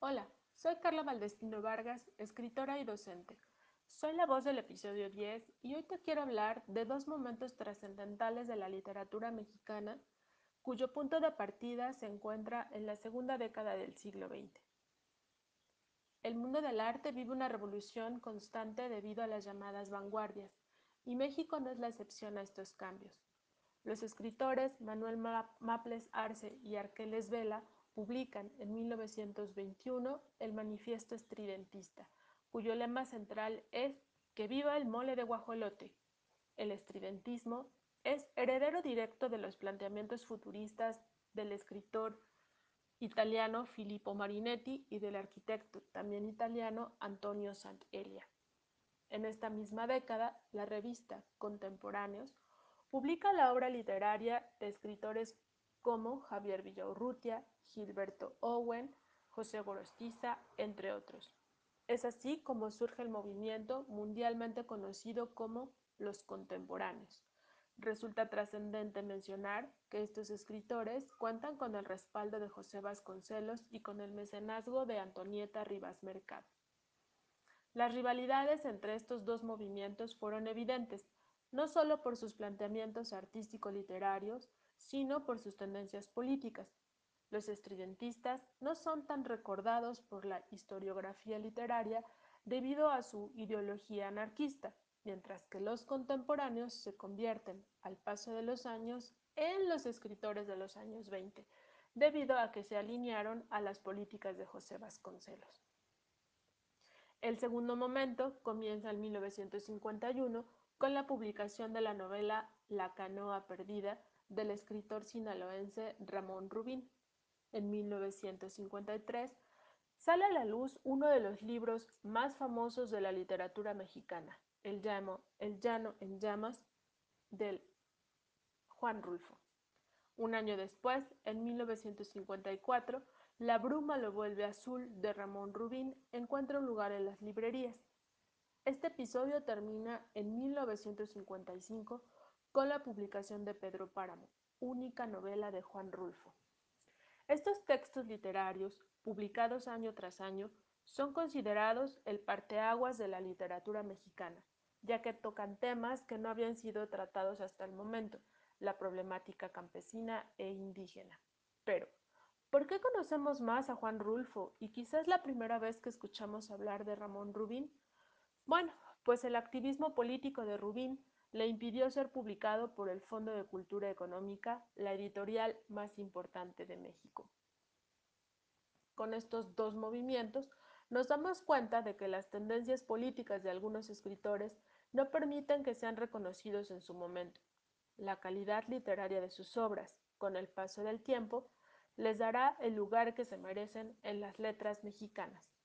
Hola, soy Carla Valdestino Vargas, escritora y docente. Soy la voz del episodio 10 y hoy te quiero hablar de dos momentos trascendentales de la literatura mexicana cuyo punto de partida se encuentra en la segunda década del siglo XX. El mundo del arte vive una revolución constante debido a las llamadas vanguardias, y México no es la excepción a estos cambios. Los escritores Manuel Maples Arce y Arqueles Vela publican en 1921 el Manifiesto Estridentista, cuyo lema central es que viva el mole de guajolote. El estridentismo es heredero directo de los planteamientos futuristas del escritor italiano Filippo Marinetti y del arquitecto también italiano Antonio Sant'Elia. En esta misma década, la revista Contemporáneos publica la obra literaria de escritores como Javier Villaurrutia, Gilberto Owen, José Gorostiza, entre otros. Es así como surge el movimiento mundialmente conocido como los contemporáneos. Resulta trascendente mencionar que estos escritores cuentan con el respaldo de José Vasconcelos y con el mecenazgo de Antonieta Rivas Mercado. Las rivalidades entre estos dos movimientos fueron evidentes, no solo por sus planteamientos artístico-literarios, sino por sus tendencias políticas. Los estridentistas no son tan recordados por la historiografía literaria debido a su ideología anarquista, mientras que los contemporáneos se convierten, al paso de los años, en los escritores de los años 20, debido a que se alinearon a las políticas de José Vasconcelos. El segundo momento comienza en 1951 con la publicación de la novela La canoa perdida del escritor sinaloense Ramón Rubín. En 1953 sale a la luz uno de los libros más famosos de la literatura mexicana, El, llamo, el llano en llamas, del Juan Rulfo. Un año después, en 1954, La bruma lo vuelve azul de Ramón Rubín encuentra un lugar en las librerías. Este episodio termina en 1955 con la publicación de Pedro Páramo, única novela de Juan Rulfo. Estos textos literarios, publicados año tras año, son considerados el parteaguas de la literatura mexicana, ya que tocan temas que no habían sido tratados hasta el momento, la problemática campesina e indígena. Pero, ¿por qué conocemos más a Juan Rulfo y quizás la primera vez que escuchamos hablar de Ramón Rubín? Bueno, pues el activismo político de Rubín le impidió ser publicado por el Fondo de Cultura Económica, la editorial más importante de México. Con estos dos movimientos, nos damos cuenta de que las tendencias políticas de algunos escritores no permiten que sean reconocidos en su momento. La calidad literaria de sus obras, con el paso del tiempo, les dará el lugar que se merecen en las letras mexicanas.